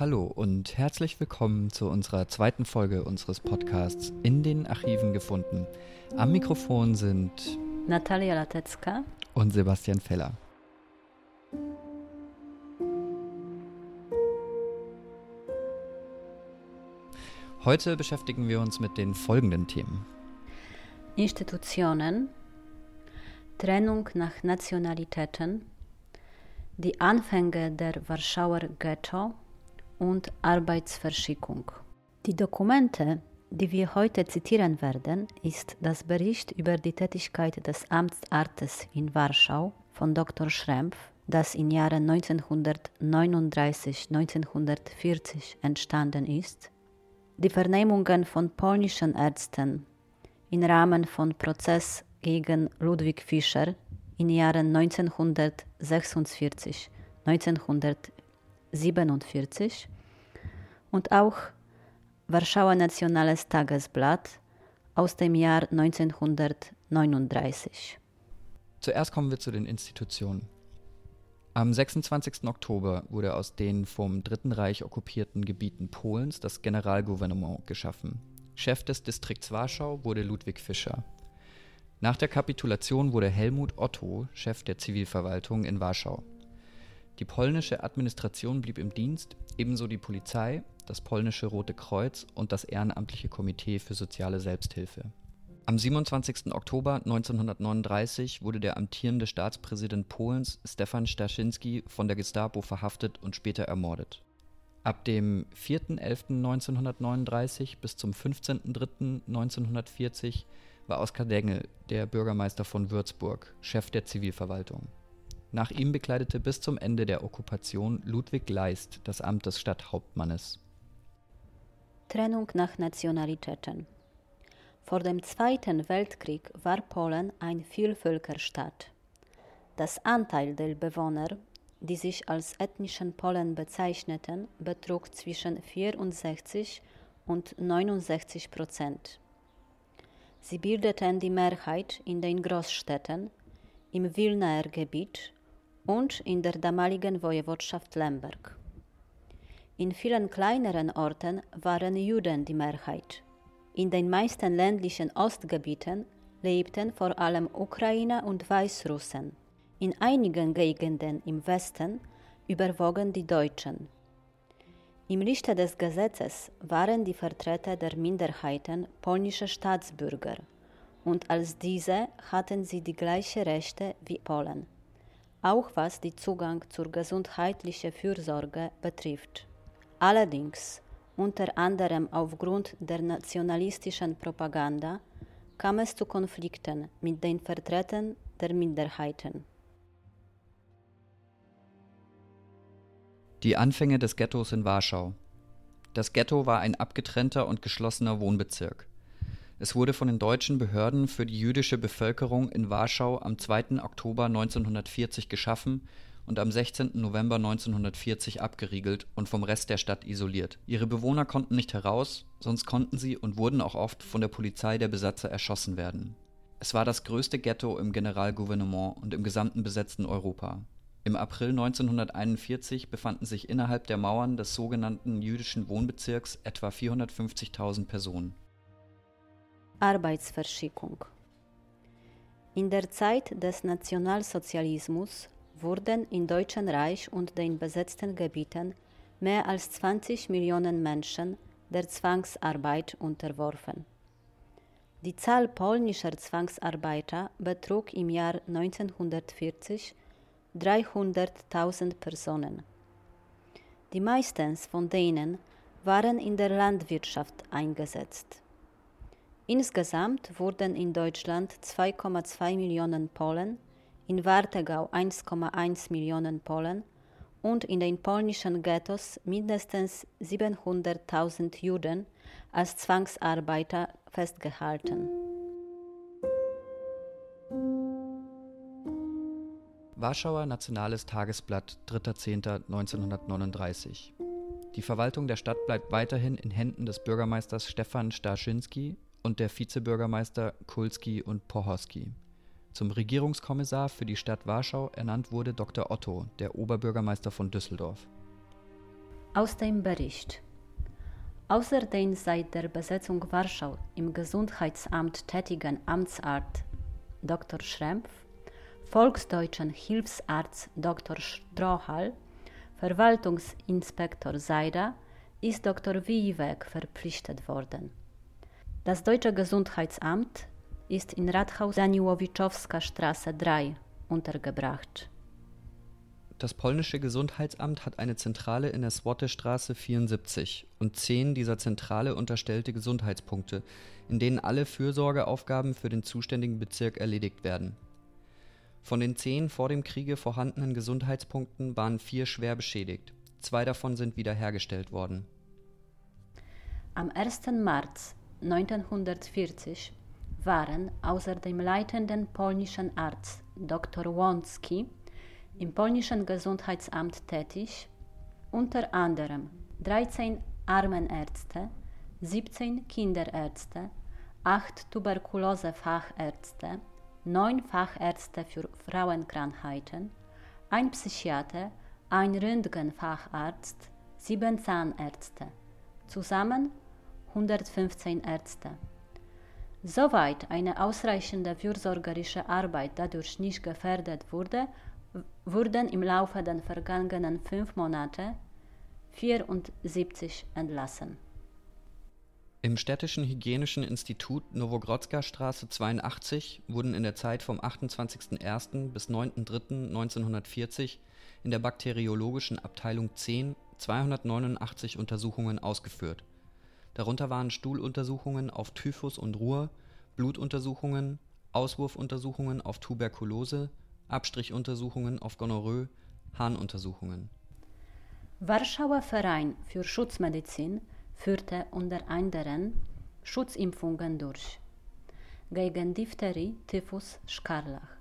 Hallo und herzlich willkommen zu unserer zweiten Folge unseres Podcasts In den Archiven gefunden. Am Mikrofon sind Natalia Latecka und Sebastian Feller. Heute beschäftigen wir uns mit den folgenden Themen. Institutionen, Trennung nach Nationalitäten, die Anfänge der Warschauer Ghetto und Arbeitsverschickung. Die Dokumente, die wir heute zitieren werden, ist das Bericht über die Tätigkeit des Amtsarztes in Warschau von Dr. Schrempf, das in Jahren 1939-1940 entstanden ist, die Vernehmungen von polnischen Ärzten im Rahmen von Prozess gegen Ludwig Fischer in Jahren 1946, 1947 und auch Warschauer Nationales Tagesblatt aus dem Jahr 1939. Zuerst kommen wir zu den Institutionen. Am 26. Oktober wurde aus den vom Dritten Reich okkupierten Gebieten Polens das Generalgouvernement geschaffen. Chef des Distrikts Warschau wurde Ludwig Fischer. Nach der Kapitulation wurde Helmut Otto Chef der Zivilverwaltung in Warschau. Die polnische Administration blieb im Dienst, ebenso die Polizei, das polnische Rote Kreuz und das Ehrenamtliche Komitee für soziale Selbsthilfe. Am 27. Oktober 1939 wurde der amtierende Staatspräsident Polens Stefan Staschinski von der Gestapo verhaftet und später ermordet. Ab dem 4.11.1939 bis zum 15.03.1940 war Oskar Dengel der Bürgermeister von Würzburg, Chef der Zivilverwaltung. Nach ihm bekleidete bis zum Ende der Okkupation Ludwig Leist das Amt des Stadthauptmannes. Trennung nach Nationalitäten. Vor dem Zweiten Weltkrieg war Polen ein Vielvölkerstaat. Das Anteil der Bewohner, die sich als ethnischen Polen bezeichneten, betrug zwischen 64 und 69 Prozent. Sie bildeten die Mehrheit in den Großstädten, im Wilnaer Gebiet und in der damaligen Wojewodschaft Lemberg. In vielen kleineren Orten waren Juden die Mehrheit. In den meisten ländlichen Ostgebieten lebten vor allem Ukrainer und Weißrussen. In einigen Gegenden im Westen überwogen die Deutschen. Im Lichte des Gesetzes waren die Vertreter der Minderheiten polnische Staatsbürger und als diese hatten sie die gleichen Rechte wie Polen, auch was den Zugang zur gesundheitlichen Fürsorge betrifft. Allerdings, unter anderem aufgrund der nationalistischen Propaganda, kam es zu Konflikten mit den Vertretern der Minderheiten. Die Anfänge des Ghettos in Warschau. Das Ghetto war ein abgetrennter und geschlossener Wohnbezirk. Es wurde von den deutschen Behörden für die jüdische Bevölkerung in Warschau am 2. Oktober 1940 geschaffen und am 16. November 1940 abgeriegelt und vom Rest der Stadt isoliert. Ihre Bewohner konnten nicht heraus, sonst konnten sie und wurden auch oft von der Polizei der Besatzer erschossen werden. Es war das größte Ghetto im Generalgouvernement und im gesamten besetzten Europa. Im April 1941 befanden sich innerhalb der Mauern des sogenannten jüdischen Wohnbezirks etwa 450.000 Personen. Arbeitsverschickung In der Zeit des Nationalsozialismus wurden im Deutschen Reich und den besetzten Gebieten mehr als 20 Millionen Menschen der Zwangsarbeit unterworfen. Die Zahl polnischer Zwangsarbeiter betrug im Jahr 1940 300.000 Personen. Die meisten von denen waren in der Landwirtschaft eingesetzt. Insgesamt wurden in Deutschland 2,2 Millionen Polen, in Wartegau 1,1 Millionen Polen und in den polnischen Ghettos mindestens 700.000 Juden als Zwangsarbeiter festgehalten. Warschauer Nationales Tagesblatt 3.10.1939 Die Verwaltung der Stadt bleibt weiterhin in Händen des Bürgermeisters Stefan Starschinski und der Vizebürgermeister Kulski und Pohorski. Zum Regierungskommissar für die Stadt Warschau ernannt wurde Dr. Otto, der Oberbürgermeister von Düsseldorf. Aus dem Bericht. Außer den seit der Besetzung Warschau im Gesundheitsamt tätigen Amtsart Dr. Schrempf, volksdeutschen Hilfsarzt Dr. Strohal, Verwaltungsinspektor Seida ist Dr. Wieweg verpflichtet worden. Das Deutsche Gesundheitsamt ist in Rathaus Daniłowiczowska Straße 3 untergebracht. Das polnische Gesundheitsamt hat eine Zentrale in der Swattestraße 74 und zehn dieser Zentrale unterstellte Gesundheitspunkte, in denen alle Fürsorgeaufgaben für den zuständigen Bezirk erledigt werden. Von den zehn vor dem Kriege vorhandenen Gesundheitspunkten waren vier schwer beschädigt. Zwei davon sind wiederhergestellt worden. Am 1. März 1940 waren außer dem leitenden polnischen Arzt Dr. Łącki im polnischen Gesundheitsamt tätig, unter anderem 13 Armenärzte, 17 Kinderärzte, 8 Tuberkulosefachärzte, 9 Fachärzte für Frauenkrankheiten, ein Psychiater, ein Röntgenfacharzt, 7 Zahnärzte, zusammen 115 Ärzte. Soweit eine ausreichende fürsorgerische Arbeit dadurch nicht gefährdet wurde, wurden im Laufe der vergangenen fünf Monate 74 entlassen. Im städtischen hygienischen Institut Nowogrodzka Straße 82 wurden in der Zeit vom 28.01. bis 9.03.1940 in der bakteriologischen Abteilung 10 289 Untersuchungen ausgeführt. Darunter waren Stuhluntersuchungen auf Typhus und Ruhr, Blutuntersuchungen, Auswurfuntersuchungen auf Tuberkulose Abstrichuntersuchungen auf Gonorrhoe, Harnuntersuchungen. Warschauer Verein für Schutzmedizin führte unter anderem Schutzimpfungen durch gegen Diphtherie, Typhus, Scharlach.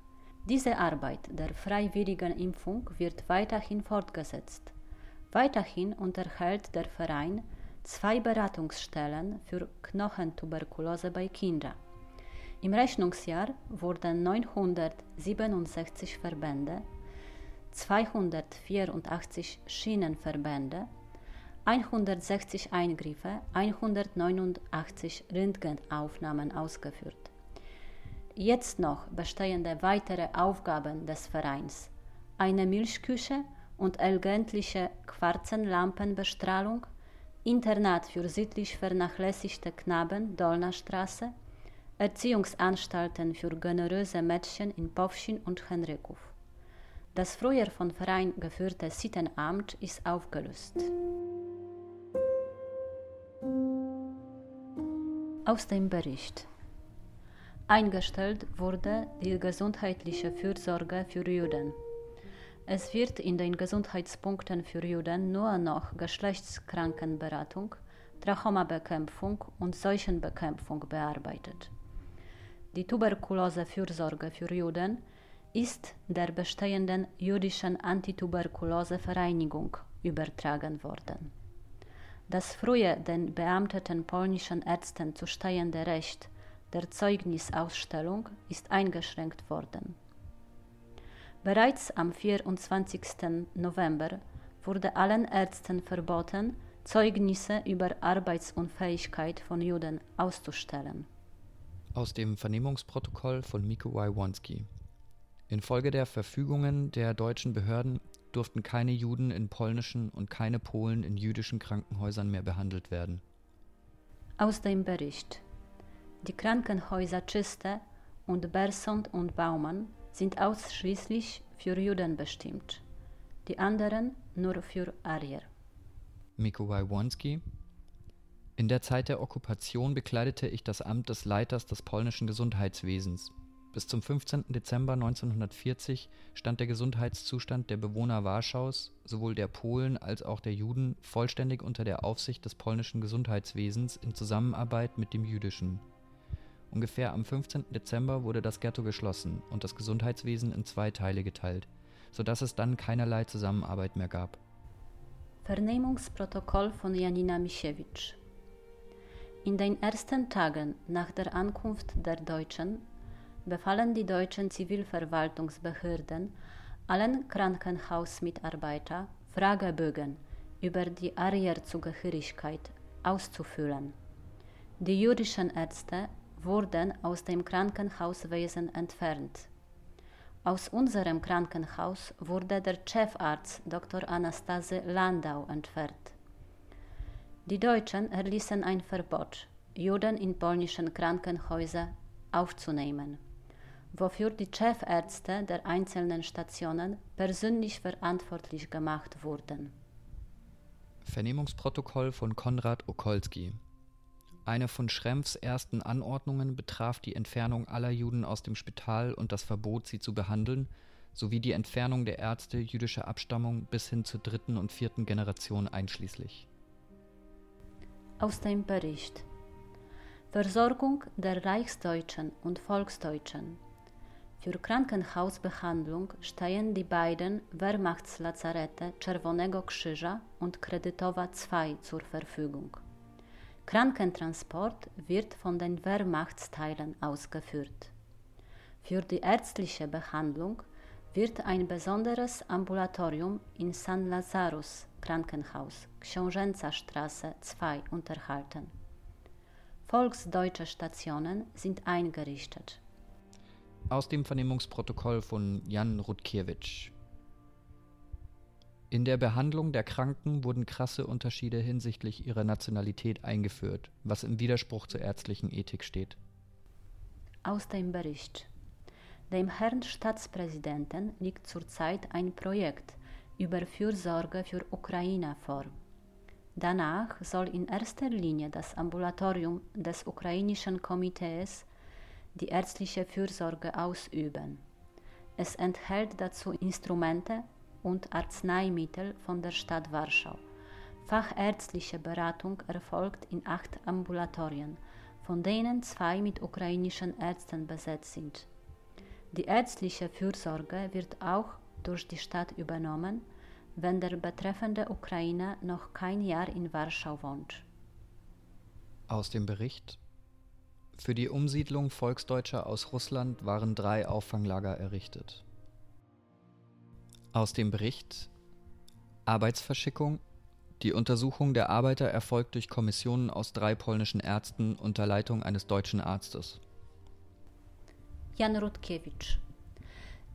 Diese Arbeit der freiwilligen Impfung wird weiterhin fortgesetzt. Weiterhin unterhält der Verein zwei Beratungsstellen für Knochentuberkulose bei Kindern. Im Rechnungsjahr wurden 967 Verbände, 284 Schienenverbände, 160 Eingriffe, 189 Röntgenaufnahmen ausgeführt. Jetzt noch bestehende weitere Aufgaben des Vereins: eine Milchküche und ergänzliche Quarzenlampenbestrahlung, Internat für sittlich vernachlässigte Knaben Dolna Straße, Erziehungsanstalten für generöse Mädchen in Powsin und Henryków. Das früher von Verein geführte Sittenamt ist aufgelöst. Aus dem Bericht. Eingestellt wurde die gesundheitliche Fürsorge für Juden. Es wird in den Gesundheitspunkten für Juden nur noch Geschlechtskrankenberatung, Trachomabekämpfung und Seuchenbekämpfung bearbeitet. Die Tuberkulosefürsorge für Juden ist der bestehenden jüdischen Antituberkulosevereinigung übertragen worden. Das frühe den beamteten polnischen Ärzten zustehende Recht der Zeugnisausstellung ist eingeschränkt worden. Bereits am 24. November wurde allen Ärzten verboten, Zeugnisse über Arbeitsunfähigkeit von Juden auszustellen. Aus dem Vernehmungsprotokoll von Miko Wajwonski. Infolge der Verfügungen der deutschen Behörden durften keine Juden in polnischen und keine Polen in jüdischen Krankenhäusern mehr behandelt werden. Aus dem Bericht. Die Krankenhäuser Czyste und Bersond und Baumann sind ausschließlich für Juden bestimmt, die anderen nur für Arier. Miko Wajwonski in der Zeit der Okkupation bekleidete ich das Amt des Leiters des polnischen Gesundheitswesens. Bis zum 15. Dezember 1940 stand der Gesundheitszustand der Bewohner Warschaus, sowohl der Polen als auch der Juden, vollständig unter der Aufsicht des polnischen Gesundheitswesens in Zusammenarbeit mit dem jüdischen. Ungefähr am 15. Dezember wurde das Ghetto geschlossen und das Gesundheitswesen in zwei Teile geteilt, sodass es dann keinerlei Zusammenarbeit mehr gab. Vernehmungsprotokoll von Janina Misiewicz in den ersten Tagen nach der Ankunft der Deutschen befahlen die deutschen Zivilverwaltungsbehörden allen Krankenhausmitarbeiter Fragebögen über die Arierzugehörigkeit auszufüllen. Die jüdischen Ärzte wurden aus dem Krankenhauswesen entfernt. Aus unserem Krankenhaus wurde der Chefarzt Dr. Anastase Landau entfernt. Die Deutschen erließen ein Verbot, Juden in polnischen Krankenhäuser aufzunehmen, wofür die Chefärzte der einzelnen Stationen persönlich verantwortlich gemacht wurden. Vernehmungsprotokoll von Konrad Okolski eine von Schrempfs ersten Anordnungen betraf die Entfernung aller Juden aus dem Spital und das Verbot, sie zu behandeln, sowie die Entfernung der Ärzte jüdischer Abstammung bis hin zur dritten und vierten Generation einschließlich. Aus dem Bericht Versorgung der Reichsdeutschen und Volksdeutschen Für Krankenhausbehandlung stehen die beiden Wehrmachtslazarette Czerwonego Krzyża und Kredytowa II zur Verfügung. Krankentransport wird von den Wehrmachtsteilen ausgeführt. Für die ärztliche Behandlung wird ein besonderes Ambulatorium in San Lazarus Krankenhaus, Książęca Straße 2 unterhalten. Volksdeutsche Stationen sind eingerichtet. Aus dem Vernehmungsprotokoll von Jan Rutkiewicz in der Behandlung der Kranken wurden krasse Unterschiede hinsichtlich ihrer Nationalität eingeführt, was im Widerspruch zur ärztlichen Ethik steht. Aus dem Bericht. Dem Herrn Staatspräsidenten liegt zurzeit ein Projekt über Fürsorge für Ukrainer vor. Danach soll in erster Linie das Ambulatorium des ukrainischen Komitees die ärztliche Fürsorge ausüben. Es enthält dazu Instrumente und Arzneimittel von der Stadt Warschau. Fachärztliche Beratung erfolgt in acht Ambulatorien, von denen zwei mit ukrainischen Ärzten besetzt sind. Die ärztliche Fürsorge wird auch durch die Stadt übernommen, wenn der betreffende Ukrainer noch kein Jahr in Warschau wohnt. Aus dem Bericht Für die Umsiedlung Volksdeutscher aus Russland waren drei Auffanglager errichtet. Aus dem Bericht Arbeitsverschickung Die Untersuchung der Arbeiter erfolgt durch Kommissionen aus drei polnischen Ärzten unter Leitung eines deutschen Arztes. Jan Rutkiewicz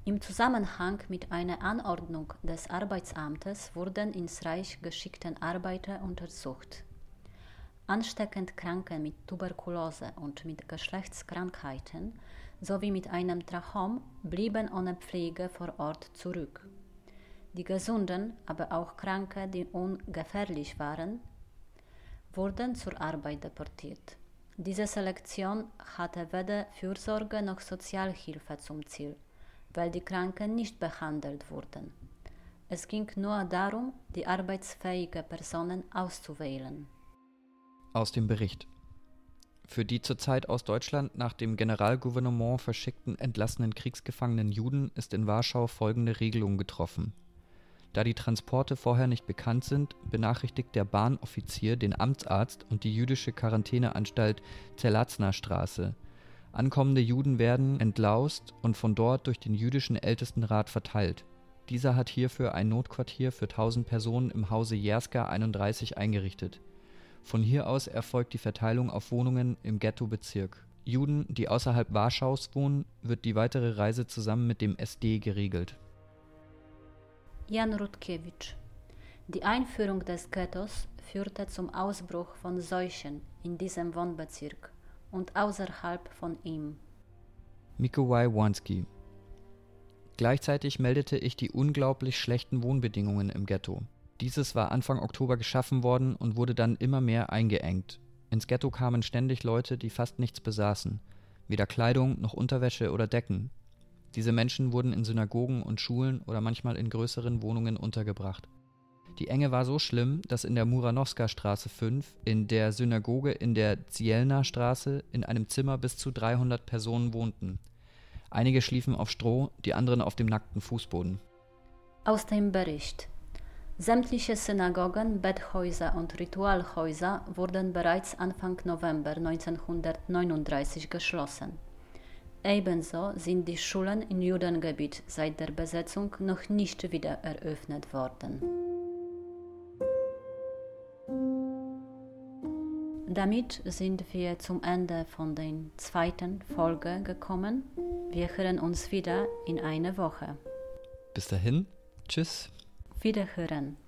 im Zusammenhang mit einer Anordnung des Arbeitsamtes wurden ins Reich geschickte Arbeiter untersucht. Ansteckend Kranke mit Tuberkulose und mit Geschlechtskrankheiten sowie mit einem Trachom blieben ohne Pflege vor Ort zurück. Die Gesunden, aber auch Kranke, die ungefährlich waren, wurden zur Arbeit deportiert. Diese Selektion hatte weder Fürsorge noch Sozialhilfe zum Ziel, weil die Kranken nicht behandelt wurden. Es ging nur darum, die arbeitsfähige Personen auszuwählen. Aus dem Bericht. Für die zurzeit aus Deutschland nach dem Generalgouvernement verschickten entlassenen Kriegsgefangenen Juden ist in Warschau folgende Regelung getroffen. Da die Transporte vorher nicht bekannt sind, benachrichtigt der Bahnoffizier den Amtsarzt und die jüdische Quarantäneanstalt Zerlatzner-Straße. Ankommende Juden werden entlaust und von dort durch den jüdischen Ältestenrat verteilt. Dieser hat hierfür ein Notquartier für 1000 Personen im Hause Jerska 31 eingerichtet. Von hier aus erfolgt die Verteilung auf Wohnungen im Ghettobezirk. Juden, die außerhalb Warschaus wohnen, wird die weitere Reise zusammen mit dem SD geregelt Jan Rutkiewicz. Die Einführung des Ghettos führte zum Ausbruch von Seuchen in diesem Wohnbezirk und außerhalb von ihm. Mikołaj Wanski. Gleichzeitig meldete ich die unglaublich schlechten Wohnbedingungen im Ghetto. Dieses war Anfang Oktober geschaffen worden und wurde dann immer mehr eingeengt. Ins Ghetto kamen ständig Leute, die fast nichts besaßen, weder Kleidung noch Unterwäsche oder Decken, diese Menschen wurden in Synagogen und Schulen oder manchmal in größeren Wohnungen untergebracht. Die Enge war so schlimm, dass in der Muranowska-Straße 5, in der Synagoge in der Zielna-Straße in einem Zimmer bis zu 300 Personen wohnten. Einige schliefen auf Stroh, die anderen auf dem nackten Fußboden. Aus dem Bericht. Sämtliche Synagogen, Betthäuser und Ritualhäuser wurden bereits Anfang November 1939 geschlossen. Ebenso sind die Schulen im Judengebiet seit der Besetzung noch nicht wieder eröffnet worden. Damit sind wir zum Ende von der zweiten Folge gekommen. Wir hören uns wieder in einer Woche. Bis dahin, tschüss. Wiederhören.